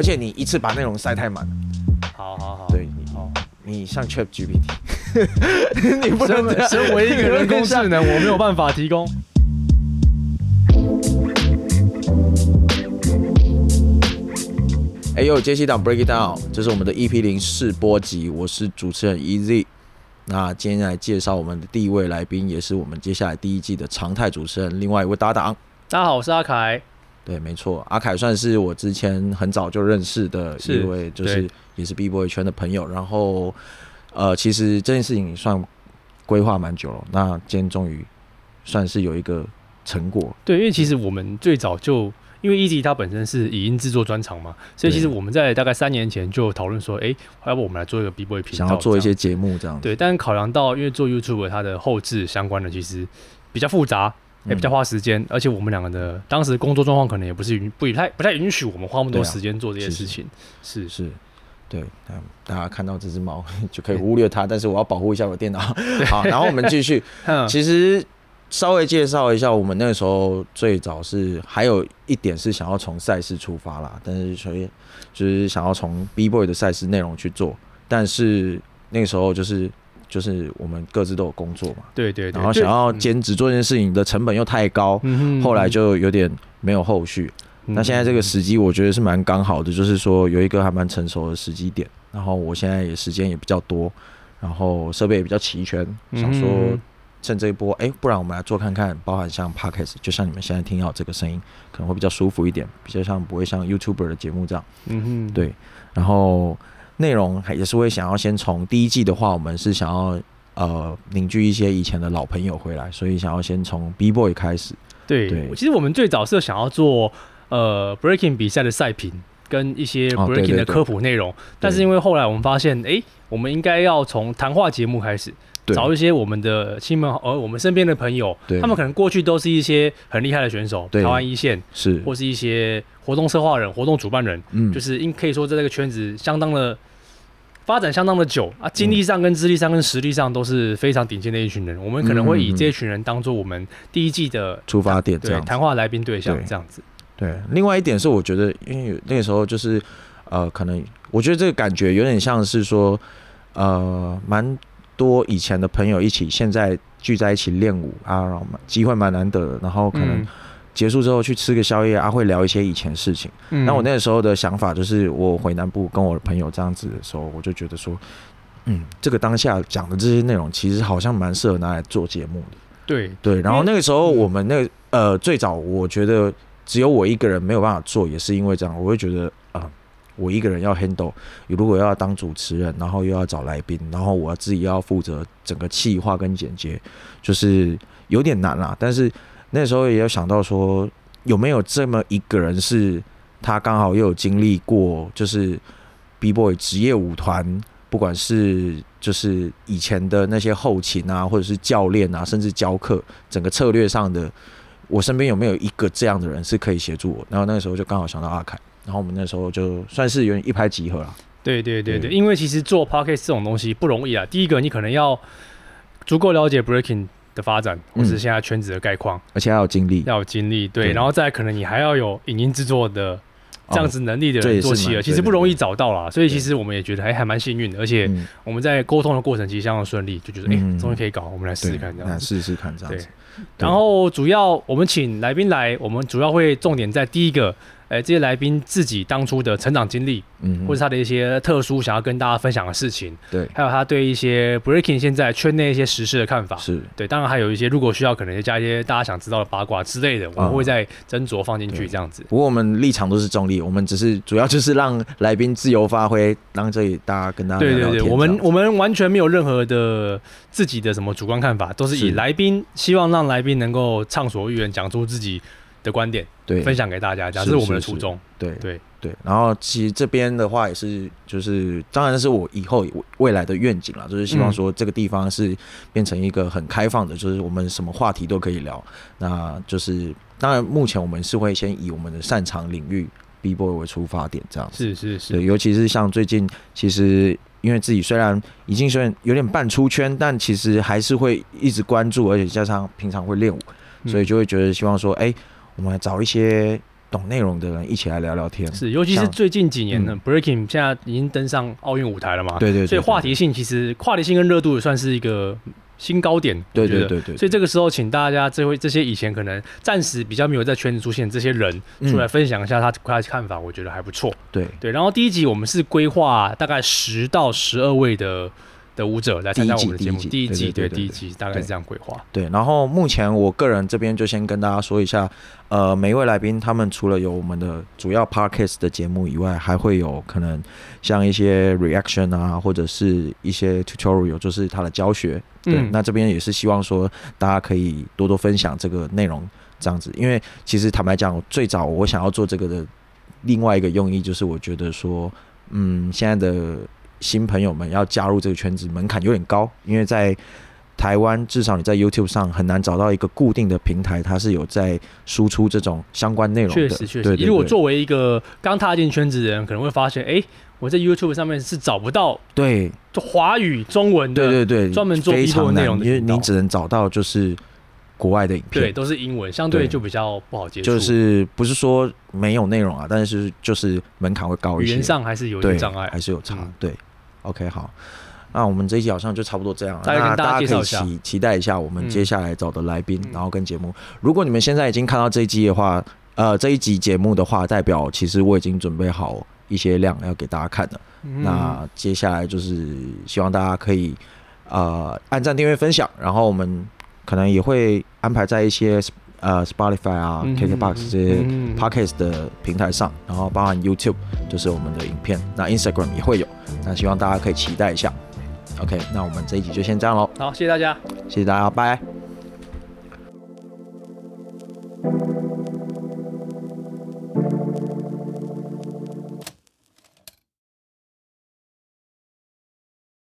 而且你一次把内容塞太满，好好好，对好。你像 Chat GPT，你不能这样身为一个人工智能，我没有办法提供。哎呦，杰西党 Break It Down，这是我们的 EP 零试播集，我是主持人 Easy。那今天来介绍我们的第一位来宾，也是我们接下来第一季的常态主持人，另外一位搭档。大家好，我是阿凯。对，没错，阿凯算是我之前很早就认识的一位，就是也是 B boy 圈的朋友。然后，呃，其实这件事情算规划蛮久了，那今天终于算是有一个成果。对，因为其实我们最早就因为 Easy 它本身是影音制作专长嘛，所以其实我们在大概三年前就讨论说，哎，要不我们来做一个 B Boy 频道，想要做一些节目这样子，对，但是考量到因为做 YouTube 它的后置相关的其实比较复杂，也比较嗯。花时间，而且我们两个的当时工作状况可能也不是允不太不太允许我们花那么多时间做这些是是。事情，是。是，对，那大家看到这只猫就可以忽略它，但是我要保护一下我的电脑。好，然后我们继续。嗯。其实稍微介绍一下，我们那个时候最早是还有一点是想要从赛事出发啦，但是所以就是想要从 B boy 的赛事内容去做，但是那个时候就是就是我们各自都有工作嘛，对对对，然后想要兼职做这件事情的成本又太高，嗯哼后来就有点没有后续。那现在这个时机，我觉得是蛮刚好的，就是说有一个还蛮成熟的时机点，然后我现在也时间也比较多，然后设备也比较齐全，想说嗯趁这一波，哎、不然我们来做看看，包含像 podcast，就像你们现在听到这个声音，可能会比较舒服一点，比较像不会像 YouTuber 的节目这样，嗯哼，对，然后内容还也是会想要先从第一季的话，我们是想要呃凝聚一些以前的老朋友回来，所以想要先从 B boy 开始，对，对。其实我们最早是想要做呃 breaking 比赛的赛评跟一些 breaking 的科普内容，但是因为后来我们发现，哎，我们应该要从谈话节目开始，对。找一些我们的亲朋呃我们身边的朋友，对。他们可能过去都是一些很厉害的选手，对。台湾一线是，或是一些活动策划人、活动主办人，嗯。就是应可以说在这个圈子相当的。发展相当的久啊，经历上、跟资历上、跟实力上都是非常顶尖的一群人。我们可能会以这一群人当做我们第一季的出发点。对谈话来宾对象这样子。对，另外一点是，我觉得，因为那个时候就是，呃，可能我觉得这个感觉有点像是说，呃，蛮多以前的朋友一起，现在聚在一起练舞啊，然后蛮机会蛮难得的，然后可能嗯结束之后去吃个宵夜啊，会聊一些以前事情。嗯那我那个时候的想法就是，我回南部跟我的朋友这样子的时候，我就觉得说，嗯，这个当下讲的这些内容，其实好像蛮适合拿来做节目的。对对，然后那个时候嗯我们那个呃最早我觉得只有我一个人没有办法做，也是因为这样，我会觉得啊、我一个人要 handle，如果要当主持人，然后又要找来宾，然后我自己要负责整个企划跟剪接，就是有点难啦。但是那时候也有想到说，有没有这么一个人是他刚好又有经历过，就是 B boy 职业舞团，不管是就是以前的那些后勤啊，或者是教练啊，甚至教课，整个策略上的，我身边有没有一个这样的人是可以协助我？然后那个时候就刚好想到阿凯，然后我们那时候就算是有点一拍即合了。对对对对，对因为其实做 podcast 这种东西不容易啊。第一个，你可能要足够了解 breaking 的发展，或是嗯。现在圈子的概况，而且要有精力，要有精力，对，对。然后再可能你还要有影音制作的这样子能力的人做企鹅，蛮其实不容易找到啦。所以其实我们也觉得还还蛮幸运的，而且嗯，我们在沟通的过程其实相当顺利，就觉得哎，嗯。终于可以搞，我们来试试看这样试试看这样。对子。然后主要我们请来宾来，我们主要会重点在第一个，哎，这些来宾自己当初的成长经历，嗯，或者他的一些特殊想要跟大家分享的事情，对还有他对一些 breaking 现在圈内一些时事的看法。是对，当然还有一些如果需要，可能也加一些大家想知道的八卦之类的，我们会再斟酌放进去这样子。不过我们立场都是中立，我们只是主要就是让来宾自由发挥，让这里大家跟大家对对对，我们我们完全没有任何的自己的什么主观看法，都是以来宾希望让来宾能够畅所欲言，讲出自己的观点，对。分享给大家，这是我们的是是。初衷。对对。对，然后其实这边的话也是，就是当然是我以后未来的愿景啦，就是希望嗯。说这个地方是变成一个很开放的，就是我们什么话题都可以聊。那就是当然目前我们是会先以我们的擅长领域 B boy 为出发点这样子。是是对，是，尤其是像最近，其实因为自己虽然已经虽然有点半出圈，但其实还是会一直关注，而且加上平常会练舞，所以嗯就会觉得希望说，哎、我们来找一些懂内容的人一起来聊聊天。是，尤其是最近几年呢、b r e a k i n g 现在已经登上奥运舞台了嘛，对对对，所以话题性其实话题性跟热度也算是一个新高点，对。对对对，所以这个时候，请大家这位这些以前可能暂时比较没有在圈子出现的这些人，出来嗯分享一下他他的看法，我觉得还不错。对对，然后第一集我们是规划大概十到十二位的的舞者来参加我们的节目，第第一季一季对第一季大概是这样规划。对。然后目前我个人这边就先跟大家说一下，呃，每一位来宾他们除了有我们的主要 podcast 的节目以外，还会有可能像一些 reaction 啊，或者是一些 tutorial，就是他的教学。对，嗯那这边也是希望说大家可以多多分享这个内容，这样子。因为其实坦白讲，最早我想要做这个的另外一个用意，就是我觉得说，嗯，现在的新朋友们要加入这个圈子门槛有点高，因为在台湾至少你在 YouTube 上很难找到一个固定的平台，它是有在输出这种相关内容的。确实确实，因为我作为一个刚踏进圈子的人，可能会发现，哎，我在 YouTube 上面是找不到对华语中文的，对对对，专门做非 B 常难站内容，的因为你只能找到就是国外的影片对，。都是英文，相对对就比较不好接触，就是不是说没有内容啊，但是就是门槛会高一些，语言上还是有点障碍还。是有差。嗯对，OK，好，那我们这一集好像就差不多这样了。那大家可以期期待一下我们嗯。接下来找的来宾，嗯。然后跟节目。如果你们现在已经看到这一集的话，呃，这一集节目的话，代表其实我已经准备好一些量要给大家看了。嗯。那接下来就是希望大家可以呃按赞、订阅、分享，然后我们可能也会安排在一些呃 Spotify 啊、嗯 KKBox 这些嗯 Podcast 的平台上，然后包含 YouTube 就是我们的影片，那 Instagram 也会有，那希望大家可以期待一下。OK，那我们这一集就先这样喽，好，谢谢大家。谢谢大家，拜。